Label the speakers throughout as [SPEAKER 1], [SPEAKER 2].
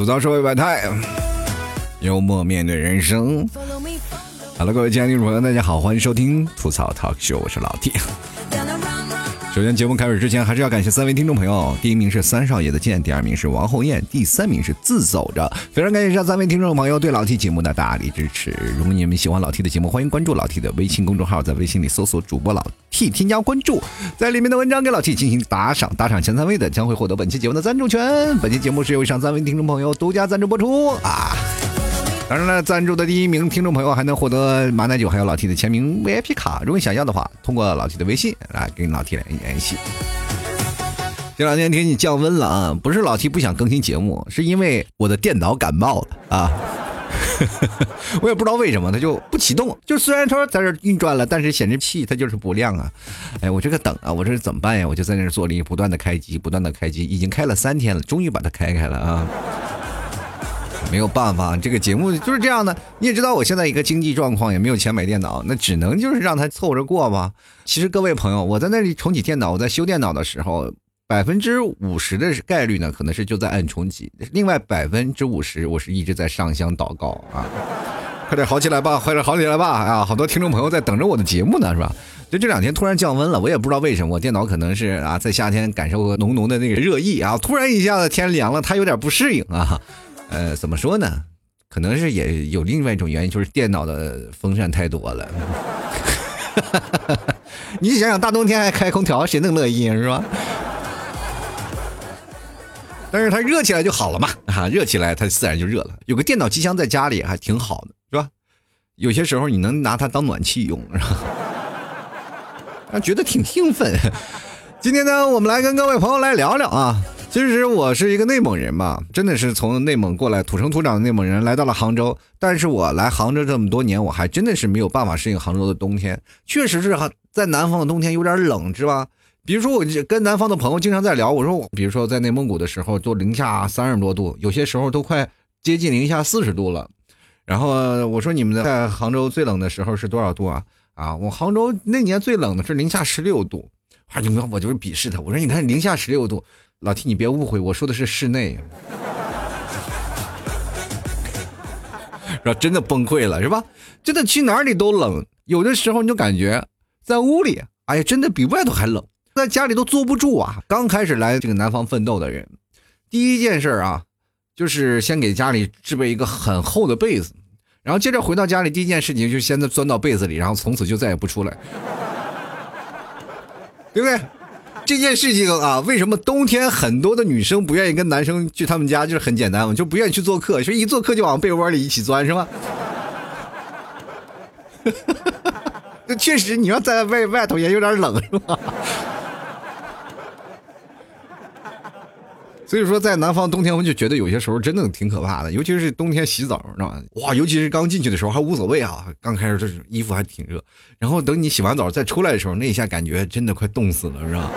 [SPEAKER 1] 吐槽社会百态，幽默面对人生。Hello，各位亲爱的听众朋友，大家好，欢迎收听吐槽 Talk Show，我是老 T。首先，节目开始之前，还是要感谢三位听众朋友。第一名是三少爷的剑，第二名是王后燕，第三名是自走着。非常感谢这三位听众朋友对老 T 节目的大力支持。如果你们喜欢老 T 的节目，欢迎关注老 T 的微信公众号，在微信里搜索主播老 T，添加关注，在里面的文章给老 T 进行打赏，打赏前三位的将会获得本期节目的赞助权。本期节目是由以上三位听众朋友独家赞助播出啊。当然了，赞助的第一名听众朋友还能获得马奶酒还有老 T 的签名 VIP 卡。如果想要的话，通过老 T 的微信来跟老 T 联系。这两天天气降温了啊，不是老 T 不想更新节目，是因为我的电脑感冒了啊。我也不知道为什么它就不启动，就虽然说在这运转了，但是显示器它就是不亮啊。哎，我这个等啊，我这是怎么办呀？我就在那做了不断的开机，不断的开机，已经开了三天了，终于把它开开了啊。没有办法，这个节目就是这样的。你也知道，我现在一个经济状况也没有钱买电脑，那只能就是让他凑着过吧。其实各位朋友，我在那里重启电脑，我在修电脑的时候，百分之五十的概率呢，可能是就在按重启；另外百分之五十，我是一直在上香祷告啊，快点好起来吧，快点好起来吧！啊，好多听众朋友在等着我的节目呢，是吧？就这两天突然降温了，我也不知道为什么，我电脑可能是啊，在夏天感受过浓浓的那个热意啊，突然一下子天凉了，它有点不适应啊。呃，怎么说呢？可能是也有另外一种原因，就是电脑的风扇太多了。你想想，大冬天还开空调，谁能乐意是吧？但是它热起来就好了嘛，啊，热起来它自然就热了。有个电脑机箱在家里还挺好的，是吧？有些时候你能拿它当暖气用，是吧？啊，觉得挺兴奋。今天呢，我们来跟各位朋友来聊聊啊。其实我是一个内蒙人嘛，真的是从内蒙过来土生土长的内蒙人，来到了杭州。但是我来杭州这么多年，我还真的是没有办法适应杭州的冬天。确实是哈，在南方的冬天有点冷，是吧？比如说我跟南方的朋友经常在聊，我说我，比如说在内蒙古的时候，都零下三十多度，有些时候都快接近零下四十度了。然后我说，你们在杭州最冷的时候是多少度啊？啊，我杭州那年最冷的是零下十六度。啊，你们我就是鄙视他，我说你看零下十六度。老 T，你别误会，我说的是室内，然后？真的崩溃了，是吧？真的去哪里都冷，有的时候你就感觉在屋里，哎呀，真的比外头还冷，在家里都坐不住啊。刚开始来这个南方奋斗的人，第一件事啊，就是先给家里置备一个很厚的被子，然后接着回到家里，第一件事情就是先钻到被子里，然后从此就再也不出来，对不对？这件事情啊，为什么冬天很多的女生不愿意跟男生去他们家？就是很简单嘛，就不愿意去做客，所以一做客就往被窝里一起钻，是吧？那 确实，你要在外外头也有点冷，是吧？所以说，在南方冬天，我就觉得有些时候真的挺可怕的，尤其是冬天洗澡，知道吗？哇，尤其是刚进去的时候还无所谓啊，刚开始就是衣服还挺热，然后等你洗完澡再出来的时候，那一下感觉真的快冻死了，是吧？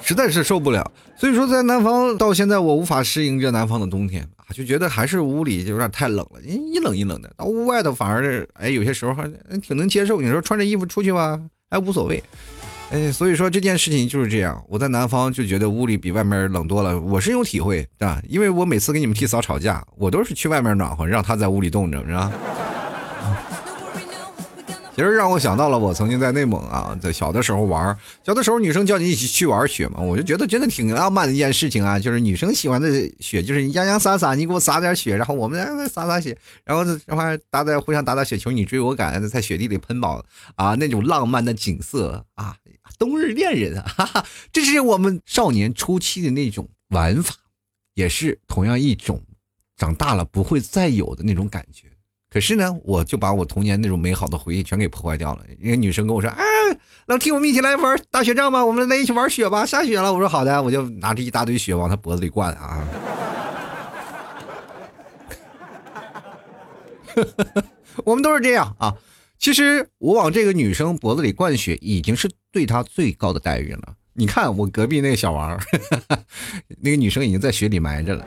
[SPEAKER 1] 实在是受不了。所以说，在南方到现在，我无法适应这南方的冬天啊，就觉得还是屋里就有点太冷了，一冷一冷的。到屋外头反而哎，有些时候还挺能接受。你说穿着衣服出去吧，还无所谓。哎，所以说这件事情就是这样。我在南方就觉得屋里比外面冷多了，我深有体会啊。因为我每次跟你们替嫂吵架，我都是去外面暖和，让她在屋里冻着，是吧？其实让我想到了我曾经在内蒙啊，在小的时候玩，小的时候女生叫你一起去玩雪嘛，我就觉得真的挺浪漫的一件事情啊。就是女生喜欢的雪，就是洋洋洒洒，你给我洒点雪，然后我们洒洒雪，然后然后打打互相打打雪球，你追我赶，在雪地里奔跑啊，那种浪漫的景色啊。冬日恋人啊，哈哈，这是我们少年初期的那种玩法，也是同样一种长大了不会再有的那种感觉。可是呢，我就把我童年那种美好的回忆全给破坏掉了。一个女生跟我说：“哎，老听我们一起来玩打雪仗吧，我们来一起玩雪吧，下雪了。”我说：“好的。”我就拿着一大堆雪往她脖子里灌啊。我们都是这样啊。其实我往这个女生脖子里灌血，已经是对她最高的待遇了。你看我隔壁那个小王，那个女生已经在雪里埋着了。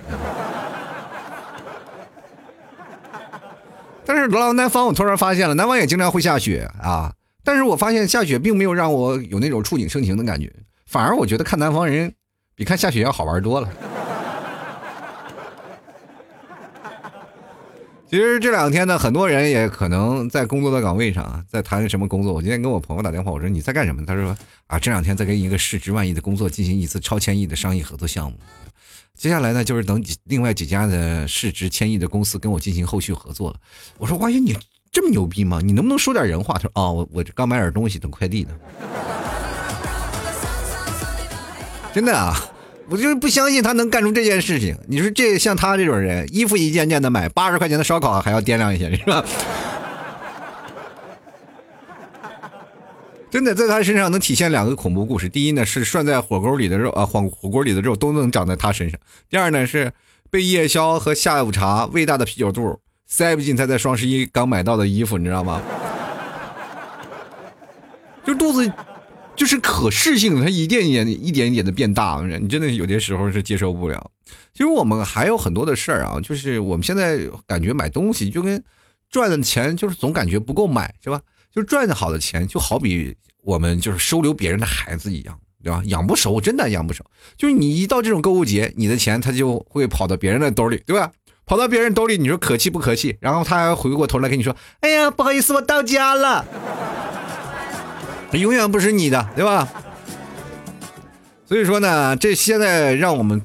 [SPEAKER 1] 但是来到南方，我突然发现了，南方也经常会下雪啊。但是我发现下雪并没有让我有那种触景生情的感觉，反而我觉得看南方人比看下雪要好玩多了。其实这两天呢，很多人也可能在工作的岗位上，在谈什么工作。我今天跟我朋友打电话，我说你在干什么？他说啊，这两天在跟一个市值万亿的工作进行一次超千亿的商业合作项目。接下来呢，就是等几另外几家的市值千亿的公司跟我进行后续合作了。我说，哇呀，你这么牛逼吗？你能不能说点人话？他说，哦，我我刚买点东西，等快递呢。真的啊。我就是不相信他能干出这件事情。你说这像他这种人，衣服一件件的买，八十块钱的烧烤还要掂量一下，是吧？真的，在他身上能体现两个恐怖故事。第一呢，是涮在火锅里的肉啊，火火锅里的肉都能长在他身上。第二呢，是被夜宵和下午茶喂大的啤酒肚塞不进他在双十一刚买到的衣服，你知道吗？就肚子。就是可视性，它一点一点、一点一点的变大，你真的有些时候是接受不了。其实我们还有很多的事儿啊，就是我们现在感觉买东西就跟赚的钱，就是总感觉不够买，是吧？就赚的好的钱，就好比我们就是收留别人的孩子一样，对吧？养不熟，真的养不熟。就是你一到这种购物节，你的钱他就会跑到别人的兜里，对吧？跑到别人兜里，你说可气不可气？然后他还回过头来跟你说：“哎呀，不好意思，我到家了。”永远不是你的，对吧？所以说呢，这现在让我们，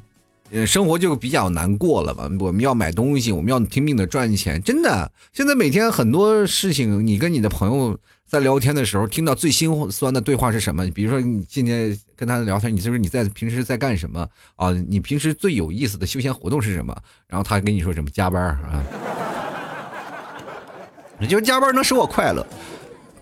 [SPEAKER 1] 呃，生活就比较难过了吧？我们要买东西，我们要拼命的赚钱，真的。现在每天很多事情，你跟你的朋友在聊天的时候，听到最心酸的对话是什么？比如说你今天跟他聊天，你就是你在平时在干什么啊？你平时最有意思的休闲活动是什么？然后他跟你说什么加班啊？你就加班能使我快乐。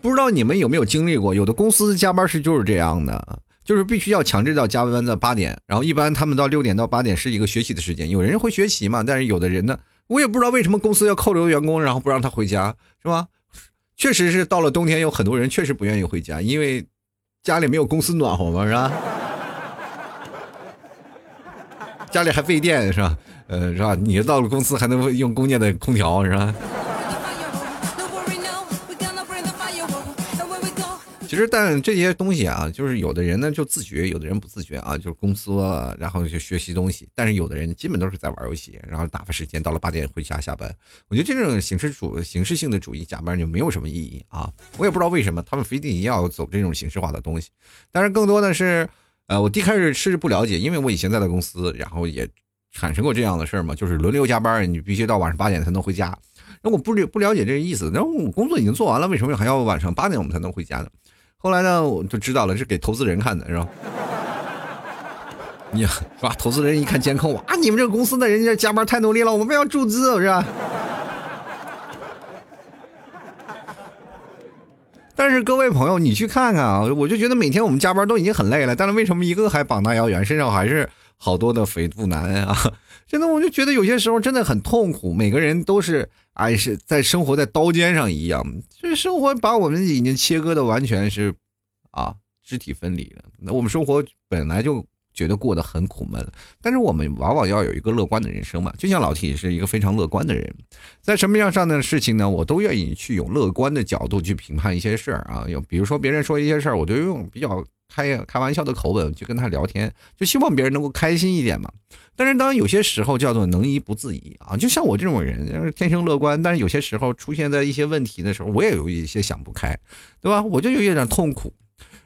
[SPEAKER 1] 不知道你们有没有经历过，有的公司加班是就是这样的，就是必须要强制到加班到八点，然后一般他们到六点到八点是一个学习的时间。有人会学习嘛？但是有的人呢，我也不知道为什么公司要扣留员工，然后不让他回家，是吧？确实是到了冬天，有很多人确实不愿意回家，因为家里没有公司暖和嘛，是吧？家里还费电，是吧？呃，是吧？你到了公司还能用公家的空调，是吧？其实，但这些东西啊，就是有的人呢就自觉，有的人不自觉啊，就是公司，然后就学习东西。但是有的人基本都是在玩游戏，然后打发时间，到了八点回家下班。我觉得这种形式主、形式性的主义加班就没有什么意义啊。我也不知道为什么他们非得要走这种形式化的东西。但是更多的是，呃，我一开始是不了解，因为我以前在的公司，然后也产生过这样的事儿嘛，就是轮流加班，你必须到晚上八点才能回家。那我不不了解这个意思，那我工作已经做完了，为什么还要晚上八点我们才能回家呢？后来呢，我就知道了，是给投资人看的，是吧？你是吧？投资人一看监控，哇，你们这个公司的人家加班太努力了，我们要注资，是吧？但是各位朋友，你去看看啊，我就觉得每天我们加班都已经很累了，但是为什么一个还膀大腰圆，身上还是好多的肥肚腩啊？真的，我就觉得有些时候真的很痛苦，每个人都是。哎，是在生活在刀尖上一样，这生活把我们已经切割的完全是，啊，肢体分离了。那我们生活本来就觉得过得很苦闷，但是我们往往要有一个乐观的人生嘛。就像老 T 是一个非常乐观的人，在什么样上的事情呢？我都愿意去用乐观的角度去评判一些事儿啊。有比如说别人说一些事儿，我就用比较。开开玩笑的口吻去跟他聊天，就希望别人能够开心一点嘛。但是当有些时候叫做能移不自移啊，就像我这种人，天生乐观，但是有些时候出现在一些问题的时候，我也有一些想不开，对吧？我就有一点痛苦。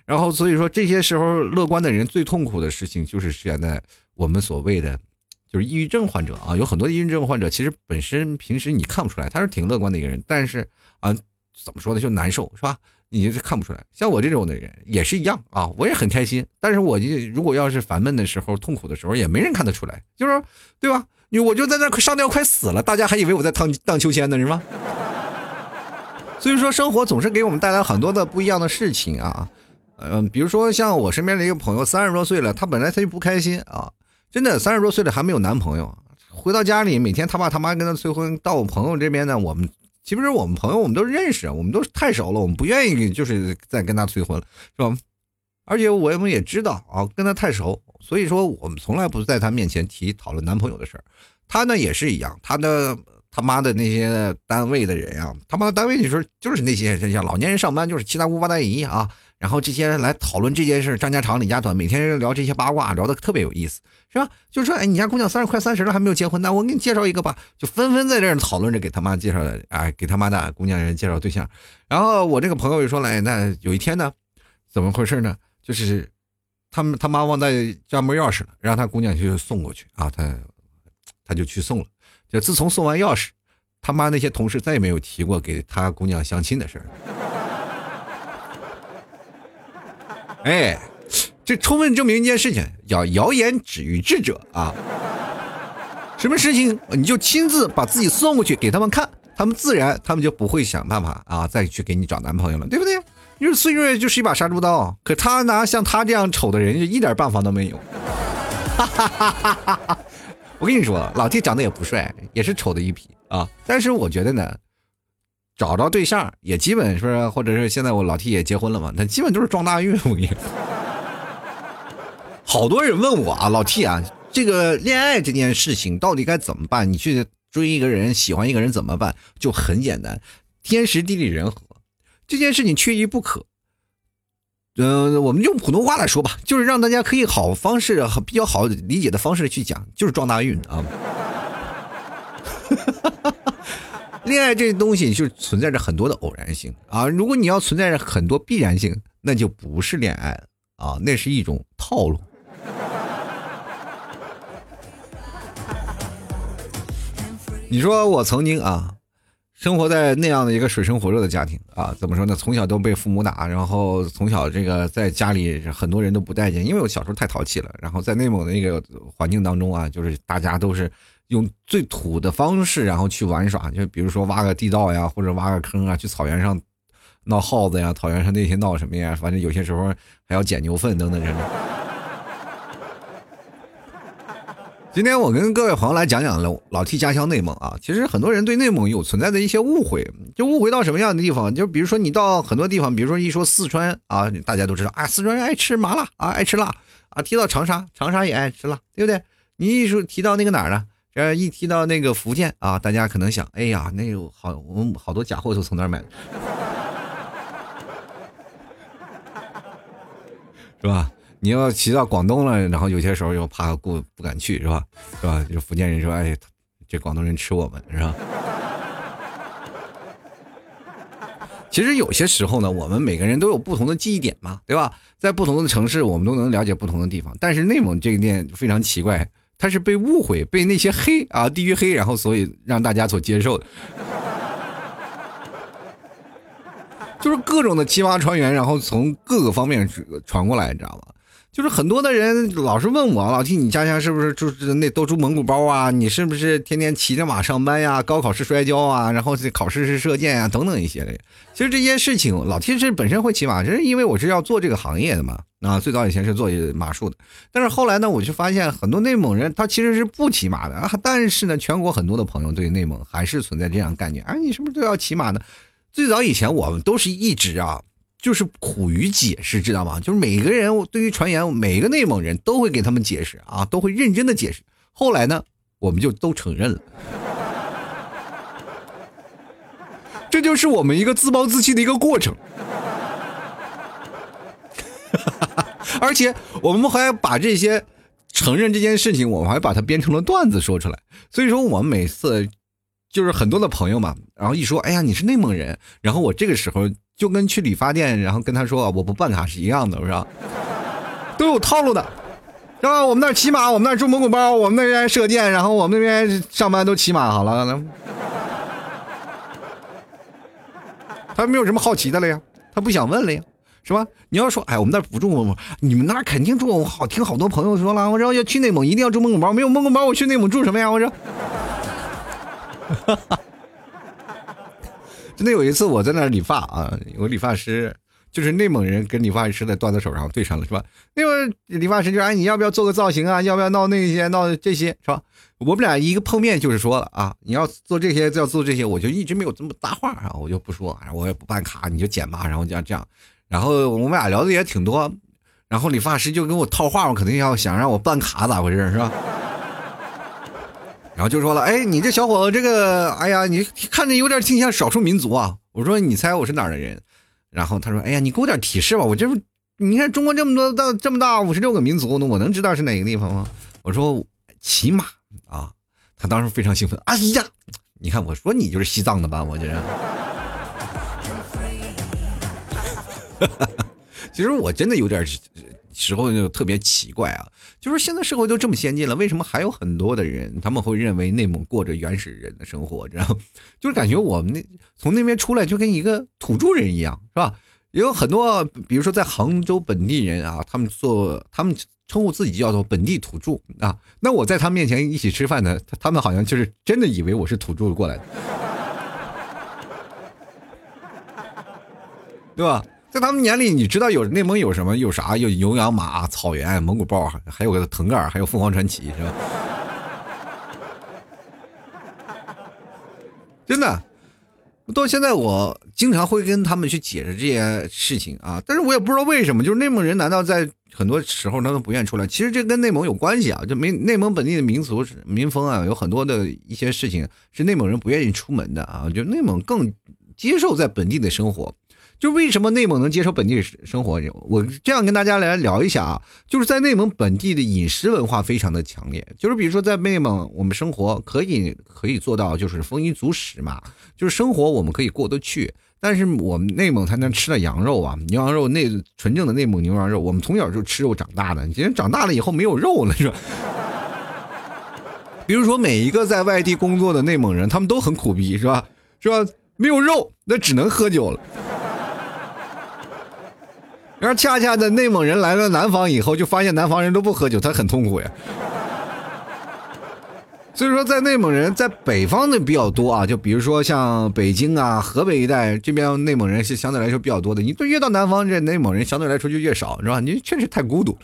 [SPEAKER 1] 然后所以说这些时候乐观的人最痛苦的事情就是现在我们所谓的就是抑郁症患者啊，有很多抑郁症患者其实本身平时你看不出来他是挺乐观的一个人，但是啊怎么说呢，就难受是吧？你就是看不出来，像我这种的人也是一样啊，我也很开心。但是我就如果要是烦闷的时候、痛苦的时候，也没人看得出来，就是对吧？你我就在那上吊快死了，大家还以为我在荡荡秋千呢，是吗？所以说，生活总是给我们带来很多的不一样的事情啊。嗯，比如说像我身边的一个朋友，三十多岁了，他本来他就不开心啊，真的三十多岁了还没有男朋友，回到家里每天他爸他妈跟他催婚。到我朋友这边呢，我们。其实我们朋友，我们都认识，我们都太熟了，我们不愿意就是再跟他催婚了，是吧？而且我们也知道啊，跟他太熟，所以说我们从来不在他面前提讨论男朋友的事儿。他呢也是一样，他的他妈的那些单位的人啊，他妈的单位里时候就是那些像老年人上班就是七大姑八大姨啊，然后这些人来讨论这件事，张家长李家短，每天聊这些八卦，聊的特别有意思，是吧？就是说，哎，你家姑娘三十快三十了，还没有结婚，那我给你介绍一个吧，就纷纷在这儿讨论着给他妈介绍，哎，给他妈的姑娘人介绍对象。然后我这个朋友就说了，那有一天呢，怎么回事呢？就是他们他妈忘带家门钥匙了，让他姑娘去送过去啊，他他就去送了。就自从送完钥匙，他妈那些同事再也没有提过给他姑娘相亲的事儿。哎，这充分证明一件事情：叫谣言止于智者啊。什么事情你就亲自把自己送过去给他们看，他们自然他们就不会想办法啊再去给你找男朋友了，对不对？因为岁月就是一把杀猪刀，可他拿像他这样丑的人就一点办法都没有。哈哈哈哈哈哈！我跟你说，老弟长得也不帅，也是丑的一批啊。但是我觉得呢，找着对象也基本是，或者是现在我老 T 也结婚了嘛，他基本都是撞大运。我跟你说，好多人问我啊，老 T 啊，这个恋爱这件事情到底该怎么办？你去追一个人，喜欢一个人怎么办？就很简单，天时地利人和，这件事情缺一不可。嗯，我们用普通话来说吧，就是让大家可以好方式、比较好理解的方式去讲，就是撞大运啊。哈哈哈恋爱这东西就存在着很多的偶然性啊，如果你要存在着很多必然性，那就不是恋爱了啊，那是一种套路。你说我曾经啊。生活在那样的一个水深火热的家庭啊，怎么说呢？从小都被父母打，然后从小这个在家里很多人都不待见，因为我小时候太淘气了。然后在内蒙的那个环境当中啊，就是大家都是用最土的方式，然后去玩耍，就比如说挖个地道呀，或者挖个坑啊，去草原上闹耗子呀，草原上那些闹什么呀？反正有些时候还要捡牛粪等等这种。今天我跟各位朋友来讲讲老老 T 家乡内蒙啊，其实很多人对内蒙有存在的一些误会，就误会到什么样的地方？就比如说你到很多地方，比如说一说四川啊，大家都知道啊，四川人爱吃麻辣啊，爱吃辣啊。提到长沙，长沙也爱吃辣，对不对？你一说提到那个哪儿呢？呃，一提到那个福建啊，大家可能想，哎呀，那有好，我们好多假货都从那儿买，是吧？你要骑到广东了，然后有些时候又怕过不敢去，是吧？是吧？就福建人说：“哎，这广东人吃我们，是吧？”其实有些时候呢，我们每个人都有不同的记忆点嘛，对吧？在不同的城市，我们都能了解不同的地方。但是内蒙这个店非常奇怪，他是被误会、被那些黑啊地域黑，然后所以让大家所接受的。就是各种的奇葩传言，然后从各个方面传过来，你知道吗？就是很多的人老是问我老 T，你家乡是不是就是那都住蒙古包啊？你是不是天天骑着马上班呀？高考是摔跤啊？然后考试是射箭啊？等等一些的。其实这些事情，老 T 是本身会骑马，这是因为我是要做这个行业的嘛。啊，最早以前是做马术的，但是后来呢，我就发现很多内蒙人他其实是不骑马的啊。但是呢，全国很多的朋友对内蒙还是存在这样概念，哎，你是不是都要骑马呢？最早以前我们都是一直啊。就是苦于解释，知道吗？就是每个人对于传言，每个内蒙人都会给他们解释啊，都会认真的解释。后来呢，我们就都承认了，这就是我们一个自暴自弃的一个过程。而且我们还把这些承认这件事情，我们还把它编成了段子说出来。所以说，我们每次就是很多的朋友嘛，然后一说，哎呀，你是内蒙人，然后我这个时候。就跟去理发店，然后跟他说我不办卡是一样的，是吧？都有套路的，是吧？我们那骑马，我们那住蒙古包，我们那边射箭，然后我们那边上班都骑马，好了。他没有什么好奇的了呀，他不想问了呀，是吧？你要说，哎，我们那不住蒙古，你们那肯定住。我好听好多朋友说了，我说要去内蒙一定要住蒙古包，没有蒙古包我去内蒙住什么呀？我说。真的有一次，我在那理发啊，有个理发师，就是内蒙人跟理发师在段子手上对上了，是吧？那个理发师就说哎，你要不要做个造型啊？要不要闹那些闹这些，是吧？我们俩一个碰面就是说了啊，你要做这些，要做这些，我就一直没有这么搭话啊，我就不说，我也不办卡，你就剪吧，然后这样这样，然后我们俩聊的也挺多，然后理发师就跟我套话，我肯定要想让我办卡，咋回事是吧？然后就说了，哎，你这小伙子，这个，哎呀，你看着有点挺像少数民族啊。我说，你猜我是哪儿的人？然后他说：“哎呀，你给我点提示吧，我这不，你看中国这么多大这么大五十六个民族，那我能知道是哪个地方吗？”我说：“骑马啊。”他当时非常兴奋。哎呀，你看我说你就是西藏的吧？我觉得。其实我真的有点时候就特别奇怪啊，就是现在社会都这么先进了，为什么还有很多的人他们会认为内蒙过着原始人的生活？知道就是感觉我们那从那边出来就跟一个土著人一样，是吧？也有很多，比如说在杭州本地人啊，他们做他们称呼自己叫做本地土著啊。那我在他面前一起吃饭呢，他们好像就是真的以为我是土著过来的，对吧？在他们眼里，你知道有内蒙有什么？有啥？有牛羊马、草原、蒙古包，还有个腾格尔，还有凤凰传奇，是吧？真的，到现在我经常会跟他们去解释这些事情啊，但是我也不知道为什么，就是内蒙人难道在很多时候他都不愿意出来？其实这跟内蒙有关系啊，就没内蒙本地的民俗民风啊，有很多的一些事情是内蒙人不愿意出门的啊，就内蒙更接受在本地的生活。就为什么内蒙能接受本地生活？我这样跟大家来聊一下啊，就是在内蒙本地的饮食文化非常的强烈。就是比如说在内蒙，我们生活可以可以做到就是丰衣足食嘛，就是生活我们可以过得去。但是我们内蒙才能吃的羊肉啊，牛羊肉内纯正的内蒙牛羊肉，我们从小就吃肉长大的，今天长大了以后没有肉了是吧？比如说每一个在外地工作的内蒙人，他们都很苦逼是吧？是吧？没有肉，那只能喝酒了。然后恰恰的内蒙人来了南方以后，就发现南方人都不喝酒，他很痛苦呀。所以说，在内蒙人在北方的比较多啊，就比如说像北京啊、河北一带这边内蒙人是相对来说比较多的。你越到南方，这内蒙人相对来说就越少，是吧？你确实太孤独。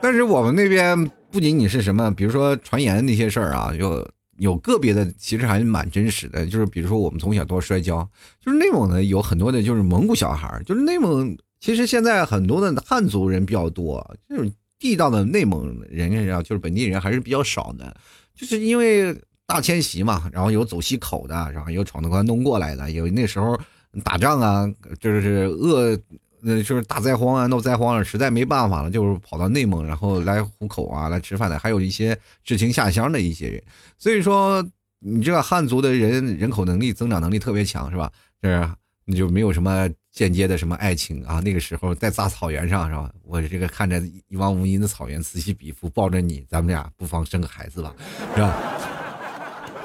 [SPEAKER 1] 但是我们那边不仅仅是什么，比如说传言那些事儿啊，就。有个别的其实还蛮真实的，就是比如说我们从小都摔跤，就是内蒙呢有很多的就是蒙古小孩就是内蒙其实现在很多的汉族人比较多，这种地道的内蒙人啊，就是本地人还是比较少的，就是因为大迁徙嘛，然后有走西口的，然后有闯关东过来的，有那时候打仗啊，就是饿。那就是大灾荒啊，闹灾荒了，实在没办法了，就是跑到内蒙，然后来糊口啊，来吃饭的，还有一些知青下乡的一些人。所以说，你这个汉族的人人口能力增长能力特别强，是吧？是，你就没有什么间接的什么爱情啊。那个时候在大草原上，是吧？我这个看着一望无垠的草原，此起彼伏，抱着你，咱们俩不妨生个孩子吧，是吧？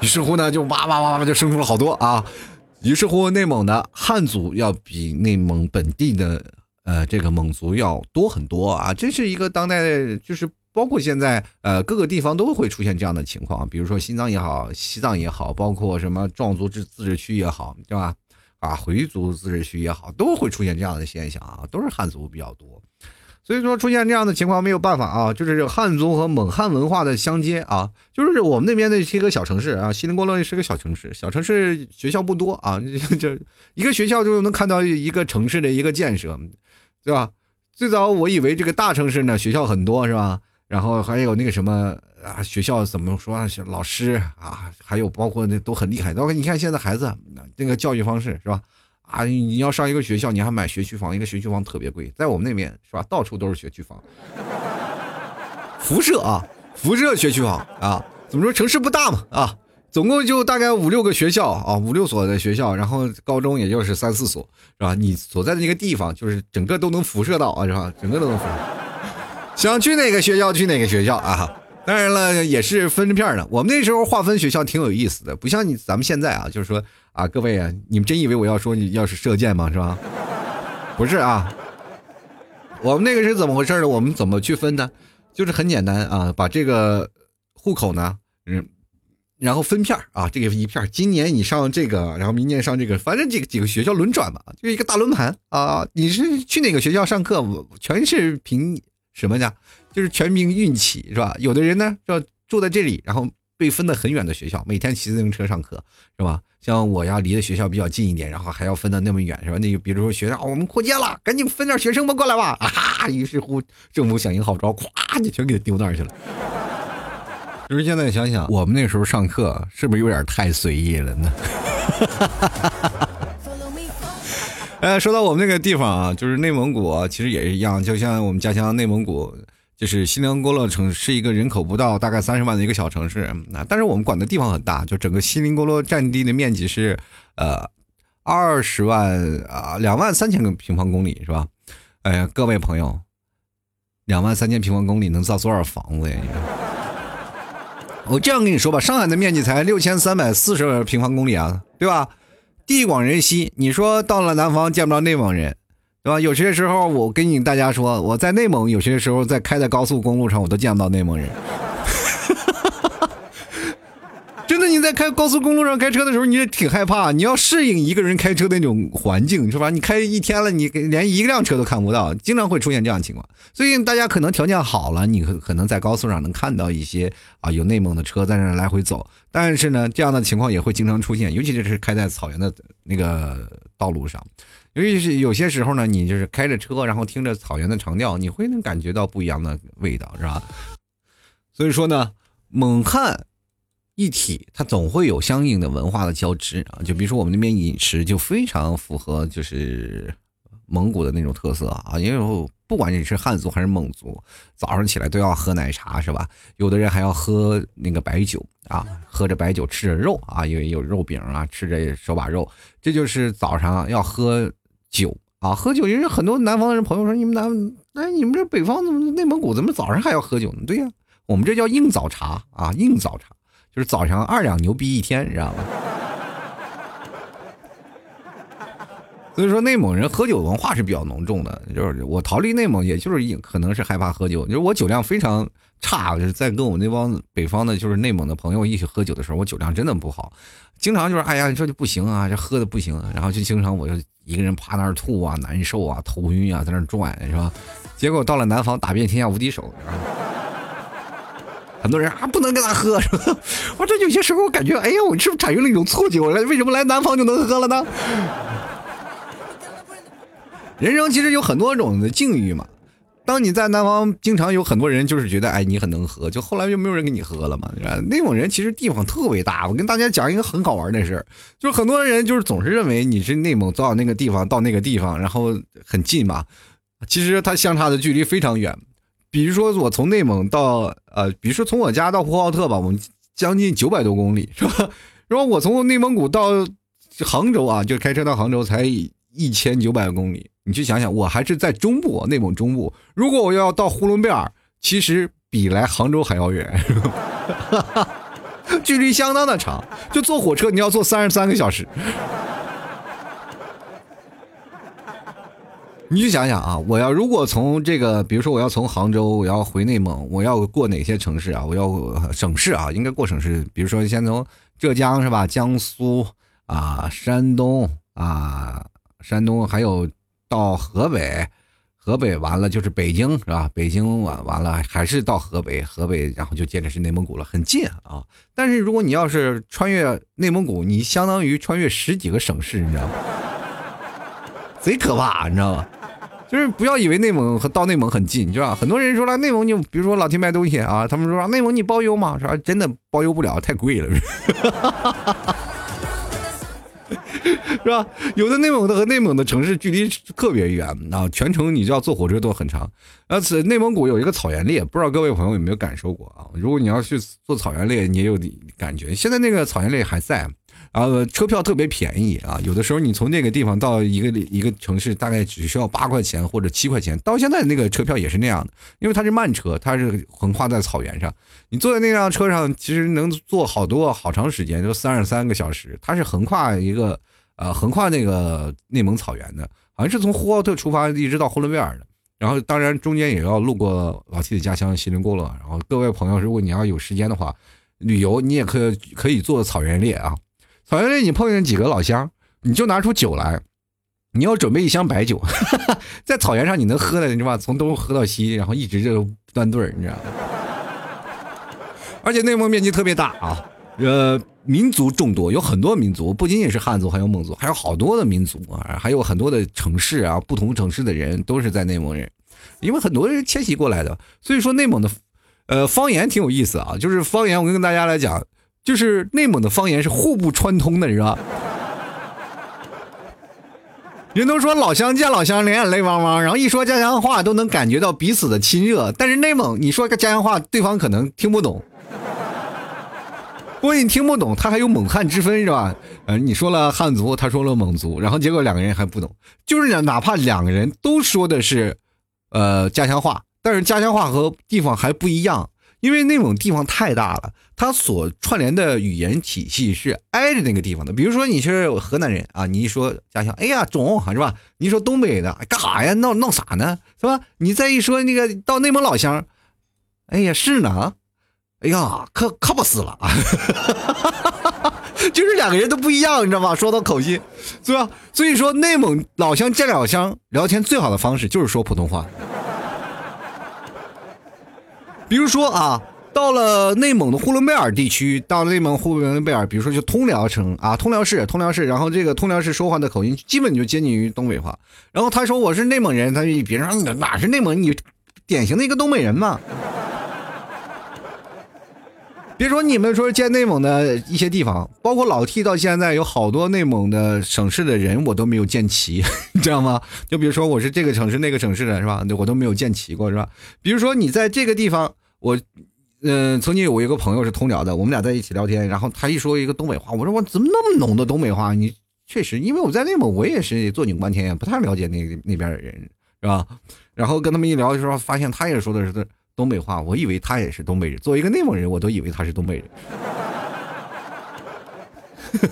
[SPEAKER 1] 于是乎呢，就哇哇哇哇就生出了好多啊。于是乎，内蒙的汉族要比内蒙本地的呃这个蒙族要多很多啊！这是一个当代，就是包括现在呃各个地方都会出现这样的情况，比如说新疆也好，西藏也好，包括什么壮族自自治区也好，对吧？啊，回族自治区也好，都会出现这样的现象啊，都是汉族比较多。所以说出现这样的情况没有办法啊，就是汉族和蒙汉文化的相接啊，就是我们那边的一个小城市啊，锡林郭勒是个小城市，小城市学校不多啊，这一个学校就能看到一个城市的一个建设，对吧？最早我以为这个大城市呢学校很多是吧？然后还有那个什么啊，学校怎么说啊，老师啊，还有包括那都很厉害。包括你看现在孩子那个教育方式是吧？啊，你要上一个学校，你还买学区房，一个学区房特别贵，在我们那边是吧？到处都是学区房，辐射啊，辐射学区房啊，怎么说？城市不大嘛啊，总共就大概五六个学校啊，五六所的学校，然后高中也就是三四所，是吧？你所在的那个地方，就是整个都能辐射到啊，是吧？整个都能辐射，想去哪个学校去哪个学校啊？当然了，也是分片的。我们那时候划分学校挺有意思的，不像你咱们现在啊，就是说。啊，各位啊，你们真以为我要说你要是射箭吗？是吧？不是啊，我们那个是怎么回事呢？我们怎么去分呢？就是很简单啊，把这个户口呢，嗯，然后分片啊，这个一片今年你上这个，然后明年上这个，反正几个几个学校轮转嘛，就一个大轮盘啊。你是去哪个学校上课，全是凭什么呢？就是全凭运气，是吧？有的人呢，要住在这里，然后被分的很远的学校，每天骑自行车上课，是吧？像我呀，离的学校比较近一点，然后还要分到那么远，是吧？那个比如说学校，我们扩建了，赶紧分点学生们过来吧！啊哈！于是乎，政府响应号召，咵就全给丢那儿去了。就是现在想想，我们那时候上课是不是有点太随意了呢？呃，说到我们那个地方啊，就是内蒙古，其实也是一样，就像我们家乡内蒙古，就是锡林郭勒城是一个人口不到大概三十万的一个小城市啊，但是我们管的地方很大，就整个锡林郭勒占地的面积是呃二十万啊两万三千个平方公里是吧？哎呀，各位朋友，两万三千平方公里能造多少房子呀？我这样跟你说吧，上海的面积才六千三百四十平方公里啊，对吧？地广人稀，你说到了南方见不着内蒙人，对吧？有些时候我跟你大家说，我在内蒙有些时候在开在高速公路上，我都见不到内蒙人。真的，你在开高速公路上开车的时候，你也挺害怕。你要适应一个人开车的那种环境，是吧？你开一天了，你连一辆车都看不到，经常会出现这样情况。最近大家可能条件好了，你可可能在高速上能看到一些啊有内蒙的车在那来回走。但是呢，这样的情况也会经常出现，尤其是开在草原的那个道路上。尤其是有些时候呢，你就是开着车，然后听着草原的长调，你会能感觉到不一样的味道，是吧？所以说呢，蒙汉。一体，它总会有相应的文化的交织啊，就比如说我们那边饮食就非常符合就是蒙古的那种特色啊，因为不管你是汉族还是蒙族，早上起来都要喝奶茶是吧？有的人还要喝那个白酒啊，喝着白酒吃着肉啊，因为有肉饼啊，吃着手把肉，这就是早上要喝酒啊，喝酒。因为很多南方人朋友说，你们南哎，你们这北方怎么内蒙古怎么早上还要喝酒呢？对呀，我们这叫硬早茶啊，硬早茶。就是早上二两牛逼一天，你知道吗？所以说内蒙人喝酒文化是比较浓重的。就是我逃离内蒙，也就是可能是害怕喝酒。就是我酒量非常差，就是在跟我们那帮北方的，就是内蒙的朋友一起喝酒的时候，我酒量真的不好。经常就是哎呀，这就不行啊，这喝的不行。然后就经常我就一个人趴那儿吐啊，难受啊，头晕啊，在那儿转是吧？结果到了南方，打遍天下无敌手。很多人啊，不能跟他喝，是吧？我这有些时候我感觉，哎呀，我是不是产生了一种错觉？我来，为什么来南方就能喝了呢？人生其实有很多种的境遇嘛。当你在南方，经常有很多人就是觉得，哎，你很能喝，就后来就没有人跟你喝了嘛。内蒙人其实地方特别大，我跟大家讲一个很好玩的事儿，就是很多人就是总是认为你是内蒙到那个地方到那个地方，然后很近嘛，其实它相差的距离非常远。比如说我从内蒙到呃，比如说从我家到呼和浩特吧，我们将近九百多公里，是吧？然后我从内蒙古到杭州啊，就开车到杭州才一千九百公里。你去想想，我还是在中部，内蒙中部。如果我要到呼伦贝尔，其实比来杭州还要远，距离相当的长。就坐火车，你要坐三十三个小时。你就想想啊，我要如果从这个，比如说我要从杭州，我要回内蒙，我要过哪些城市啊？我要省市啊，应该过省市。比如说先从浙江是吧？江苏啊，山东啊，山东还有到河北，河北完了就是北京是吧？北京完完了还是到河北，河北然后就接着是内蒙古了，很近啊。但是如果你要是穿越内蒙古，你相当于穿越十几个省市，你知道吗？贼可怕，你知道吗？就是不要以为内蒙和到内蒙很近，是吧？很多人说了，内蒙就比如说老提卖东西啊，他们说内蒙你包邮吗？说真的包邮不了，太贵了，是吧？有的内蒙的和内蒙的城市距离特别远啊，全程你就要坐火车都很长。而且内蒙古有一个草原猎，不知道各位朋友有没有感受过啊？如果你要去做草原猎，你也有感觉。现在那个草原猎还在。啊，车票特别便宜啊！有的时候你从那个地方到一个一个城市，大概只需要八块钱或者七块钱。到现在那个车票也是那样的，因为它是慢车，它是横跨在草原上。你坐在那辆车上，其实能坐好多好长时间，就三十三个小时。它是横跨一个呃，横跨那个内蒙草原的，好像是从呼和浩特出发，一直到呼伦贝尔的。然后当然中间也要路过老 T 的家乡锡林郭勒。然后各位朋友，如果你要有时间的话，旅游你也可可以做草原猎啊。草原里你碰见几个老乡，你就拿出酒来，你要准备一箱白酒，在草原上你能喝的，你知道吧？从东喝到西，然后一直就断队儿，你知道吗？而且内蒙面积特别大啊，呃，民族众多，有很多民族，不仅仅是汉族，还有蒙族，还有好多的民族啊，还有很多的城市啊，不同城市的人都是在内蒙人，因为很多人迁徙过来的，所以说内蒙的，呃，方言挺有意思啊，就是方言，我跟大家来讲。就是内蒙的方言是互不串通的，是吧？人都说老乡见老乡，两眼泪汪汪，然后一说家乡话都能感觉到彼此的亲热。但是内蒙，你说个家乡话，对方可能听不懂。不过你听不懂，他还有蒙汉之分是吧？嗯，你说了汉族，他说了蒙族，然后结果两个人还不懂。就是哪怕两个人都说的是，呃，家乡话，但是家乡话和地方还不一样。因为内蒙地方太大了，它所串联的语言体系是挨着那个地方的。比如说你是河南人啊，你一说家乡，哎呀中是吧？你说东北的干啥呀？闹闹啥呢？是吧？你再一说那个到内蒙老乡，哎呀是呢，哎呀可可不死了啊，就是两个人都不一样，你知道吗？说到口音，是吧？所以说内蒙老乡见老乡聊天最好的方式就是说普通话。比如说啊，到了内蒙的呼伦贝尔地区，到了内蒙呼伦贝尔，比如说就通辽城啊，通辽市，通辽市，然后这个通辽市说话的口音基本就接近于东北话。然后他说我是内蒙人，他别人说哪是内蒙，你典型的一个东北人嘛。别说你们说见内蒙的一些地方，包括老 T 到现在有好多内蒙的省市的人，我都没有见齐，你知道吗？就比如说我是这个城市那个城市的是吧？我都没有见齐过是吧？比如说你在这个地方，我，嗯，曾经有一个朋友是通辽的，我们俩在一起聊天，然后他一说一个东北话，我说我怎么那么浓的东北话？你确实，因为我在内蒙，我也是坐井观天，也不太了解那那边的人是吧？然后跟他们一聊的时候，发现他也说的是。东北话，我以为他也是东北人。作为一个内蒙人，我都以为他是东北人。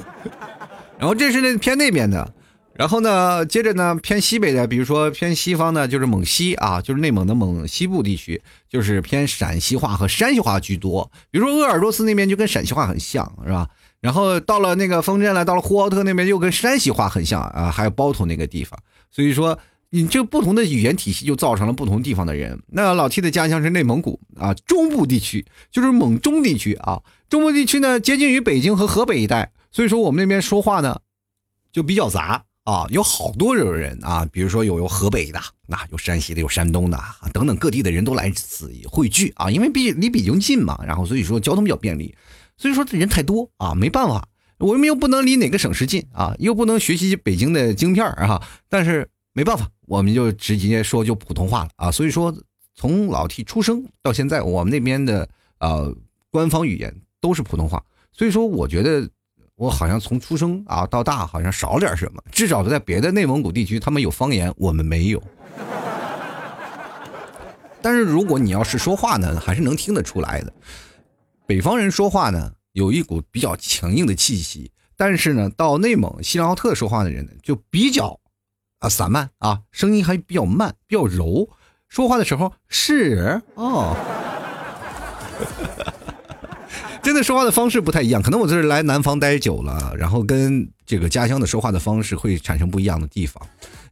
[SPEAKER 1] 然后这是那偏那边的，然后呢，接着呢偏西北的，比如说偏西方的，就是蒙西啊，就是内蒙的蒙西部地区，就是偏陕西话和山西话居多。比如说鄂尔多斯那边就跟陕西话很像，是吧？然后到了那个丰镇了，到了呼和浩特那边又跟山西话很像啊，还有包头那个地方，所以说。你这不同的语言体系就造成了不同地方的人。那老 T 的家乡是内蒙古啊，中部地区就是蒙中地区啊。中部地区呢，接近于北京和河北一带，所以说我们那边说话呢就比较杂啊，有好多种人啊，比如说有有河北的，那有山西的，有山东的等等各地的人都来此汇聚啊，因为毕离北京近嘛，然后所以说交通比较便利，所以说这人太多啊，没办法，我们又不能离哪个省市近啊，又不能学习北京的京片儿啊，但是。没办法，我们就直接说就普通话了啊。所以说，从老 T 出生到现在，我们那边的呃官方语言都是普通话。所以说，我觉得我好像从出生啊到大好像少点什么。至少在别的内蒙古地区，他们有方言，我们没有。但是如果你要是说话呢，还是能听得出来的。北方人说话呢，有一股比较强硬的气息，但是呢，到内蒙锡兰浩特说话的人呢，就比较。啊，散漫啊，声音还比较慢，比较柔，说话的时候是哦，真的说话的方式不太一样，可能我这是来南方待久了，然后跟这个家乡的说话的方式会产生不一样的地方。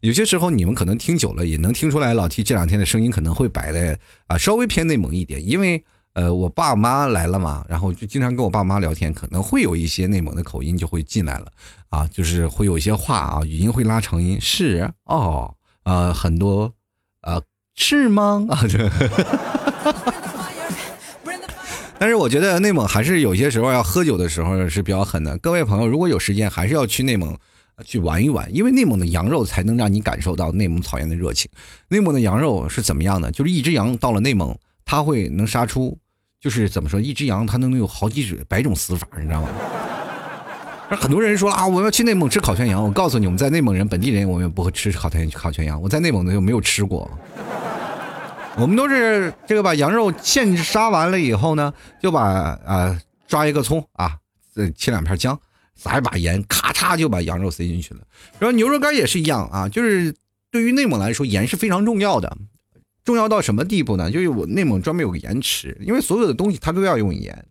[SPEAKER 1] 有些时候你们可能听久了，也能听出来老 T 这两天的声音可能会摆的啊稍微偏内蒙一点，因为。呃，我爸妈来了嘛，然后就经常跟我爸妈聊天，可能会有一些内蒙的口音就会进来了，啊，就是会有一些话啊，语音会拉长音，是哦，呃，很多，呃，是吗？啊，这，但是我觉得内蒙还是有些时候要喝酒的时候是比较狠的。各位朋友，如果有时间，还是要去内蒙去玩一玩，因为内蒙的羊肉才能让你感受到内蒙草原的热情。内蒙的羊肉是怎么样的？就是一只羊到了内蒙，它会能杀出。就是怎么说，一只羊它能有好几种百种死法，你知道吗？很多人说啊，我要去内蒙吃烤全羊。我告诉你，我们在内蒙人本地人，我们不会吃烤全烤全羊。我在内蒙的就没有吃过。我们都是这个把羊肉现杀完了以后呢，就把啊抓一个葱啊，再切两片姜，撒一把盐，咔嚓就把羊肉塞进去了。然后牛肉干也是一样啊，就是对于内蒙来说，盐是非常重要的。重要到什么地步呢？就是我内蒙专门有个盐池，因为所有的东西它都要用盐，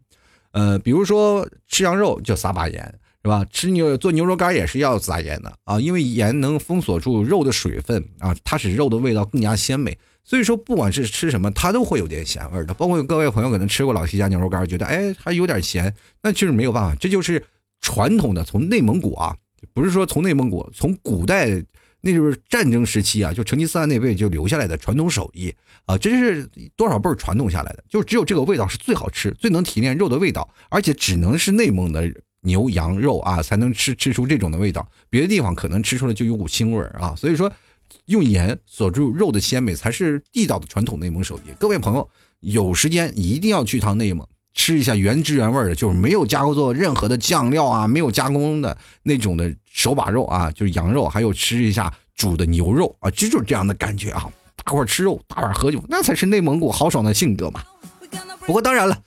[SPEAKER 1] 呃，比如说吃羊肉就撒把盐，是吧？吃牛做牛肉干也是要撒盐的啊，因为盐能封锁住肉的水分啊，它使肉的味道更加鲜美。所以说，不管是吃什么，它都会有点咸味的。包括各位朋友可能吃过老七家牛肉干，觉得哎还有点咸，那其实没有办法，这就是传统的从内蒙古啊，不是说从内蒙古，从古代。那就是战争时期啊，就成吉思汗那辈就留下来的传统手艺啊，这是多少辈传统下来的，就只有这个味道是最好吃、最能提炼肉的味道，而且只能是内蒙的牛羊肉啊，才能吃吃出这种的味道。别的地方可能吃出来就有股腥味儿啊。所以说，用盐锁住肉的鲜美，才是地道的传统内蒙手艺。各位朋友，有时间一定要去趟内蒙，吃一下原汁原味的，就是没有加工做任何的酱料啊，没有加工的那种的手把肉啊，就是羊肉，还有吃一下煮的牛肉啊，这就是这样的感觉啊。大块吃肉，大碗喝酒，那才是内蒙古豪爽的性格嘛。不过当然了，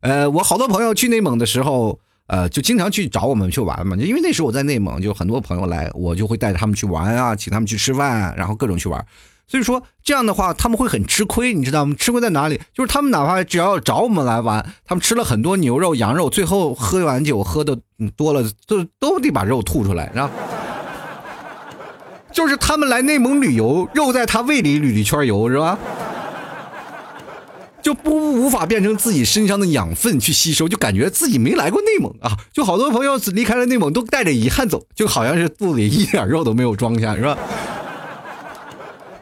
[SPEAKER 1] 呃，我好多朋友去内蒙的时候。呃，就经常去找我们去玩嘛，因为那时候我在内蒙，就很多朋友来，我就会带着他们去玩啊，请他们去吃饭，然后各种去玩。所以说这样的话，他们会很吃亏，你知道吗？吃亏在哪里？就是他们哪怕只要找我们来玩，他们吃了很多牛肉、羊肉，最后喝完酒喝的多了，都都得把肉吐出来，然后 就是他们来内蒙旅游，肉在他胃里捋一圈油，是吧？就不无法变成自己身上的养分去吸收，就感觉自己没来过内蒙啊！就好多朋友离开了内蒙都带着遗憾走，就好像是肚子里一点肉都没有装下，是吧？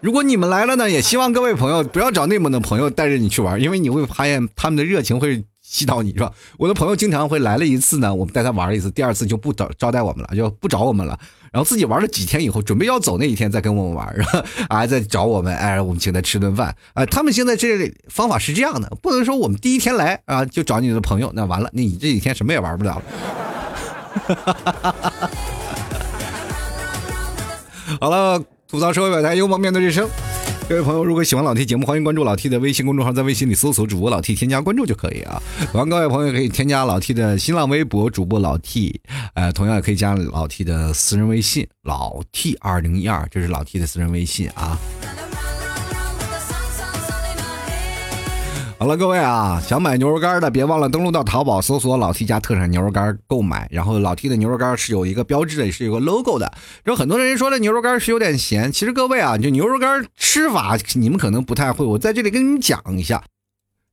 [SPEAKER 1] 如果你们来了呢，也希望各位朋友不要找内蒙的朋友带着你去玩，因为你会发现他们的热情会。吸到你是吧？我的朋友经常会来了一次呢，我们带他玩一次，第二次就不招招待我们了，就不找我们了。然后自己玩了几天以后，准备要走那一天再跟我们玩，啊，再找我们，哎，我们请他吃顿饭。啊，他们现在这方法是这样的，不能说我们第一天来啊就找你的朋友，那完了，那你这几天什么也玩不了了。好了，吐槽社会百态，幽默面对人生。各位朋友，如果喜欢老 T 节目，欢迎关注老 T 的微信公众号，在微信里搜索主播老 T，添加关注就可以啊。欢各位朋友可以添加老 T 的新浪微博主播老 T，呃，同样也可以加老 T 的私人微信老 T 二零一二，这是老 T 的私人微信啊。好了，各位啊，想买牛肉干的，别忘了登录到淘宝搜索“老 T 家特产牛肉干”购买。然后老 T 的牛肉干是有一个标志的，也是有个 logo 的。然后很多人说这牛肉干是有点咸，其实各位啊，就牛肉干吃法你们可能不太会，我在这里跟你们讲一下，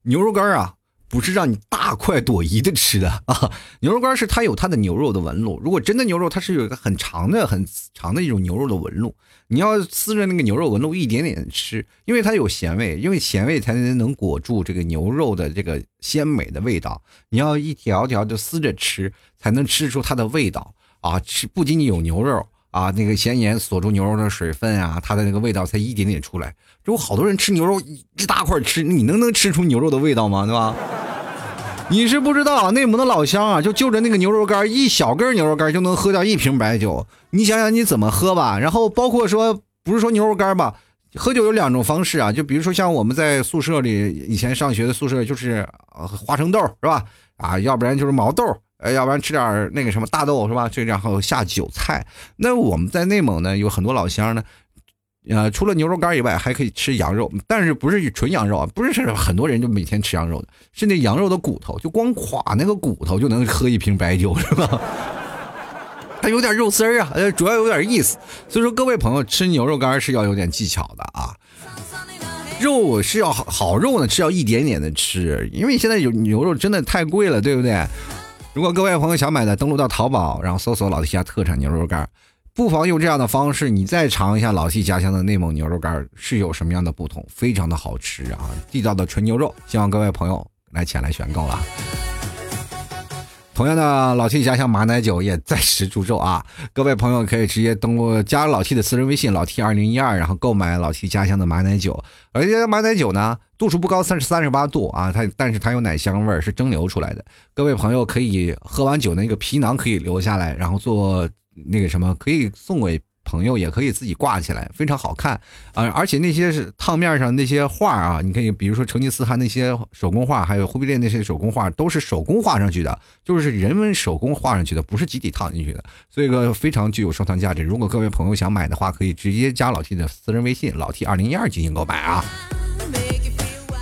[SPEAKER 1] 牛肉干啊。不是让你大快朵颐的吃的啊！牛肉干是它有它的牛肉的纹路。如果真的牛肉，它是有一个很长的、很长的一种牛肉的纹路。你要撕着那个牛肉纹路一点点吃，因为它有咸味，因为咸味才能能裹住这个牛肉的这个鲜美的味道。你要一条条的撕着吃，才能吃出它的味道啊！吃不仅仅有牛肉啊，那个咸盐锁住牛肉的水分啊，它的那个味道才一点点出来。如果好多人吃牛肉一大块吃，你能能吃出牛肉的味道吗？对吧？你是不知道，内蒙的老乡啊，就就着那个牛肉干，一小根牛肉干就能喝掉一瓶白酒。你想想你怎么喝吧？然后包括说，不是说牛肉干吧，喝酒有两种方式啊，就比如说像我们在宿舍里以前上学的宿舍，就是花生豆是吧？啊，要不然就是毛豆，呃，要不然吃点那个什么大豆是吧？这然后下酒菜。那我们在内蒙呢，有很多老乡呢。呃，除了牛肉干以外，还可以吃羊肉，但是不是纯羊肉啊？不是，很多人就每天吃羊肉的，是那羊肉的骨头，就光垮那个骨头就能喝一瓶白酒，是吧？它有点肉丝儿啊，呃，主要有点意思。所以说，各位朋友吃牛肉干是要有点技巧的啊。肉是要好好肉呢，是要一点点的吃，因为现在有牛肉真的太贵了，对不对？如果各位朋友想买的，登录到淘宝，然后搜索老 T 家特产牛肉干。不妨用这样的方式，你再尝一下老 T 家乡的内蒙牛肉干是有什么样的不同？非常的好吃啊，地道的纯牛肉，希望各位朋友来前来选购了。同样的，老 T 家乡马奶酒也在时祝咒啊，各位朋友可以直接登录加老 T 的私人微信老 T 二零一二，然后购买老 T 家乡的马奶酒。而且马奶酒呢，度数不高，三十三十八度啊，它但是它有奶香味，是蒸馏出来的。各位朋友可以喝完酒那个皮囊可以留下来，然后做。那个什么可以送给朋友，也可以自己挂起来，非常好看啊！而且那些是烫面上那些画啊，你可以比如说成吉思汗那些手工画，还有忽必烈那些手工画，都是手工画上去的，就是人们手工画上去的，不是集体烫进去的，所以个非常具有收藏价值。如果各位朋友想买的话，可以直接加老 T 的私人微信老 T 二零一二进行购买啊。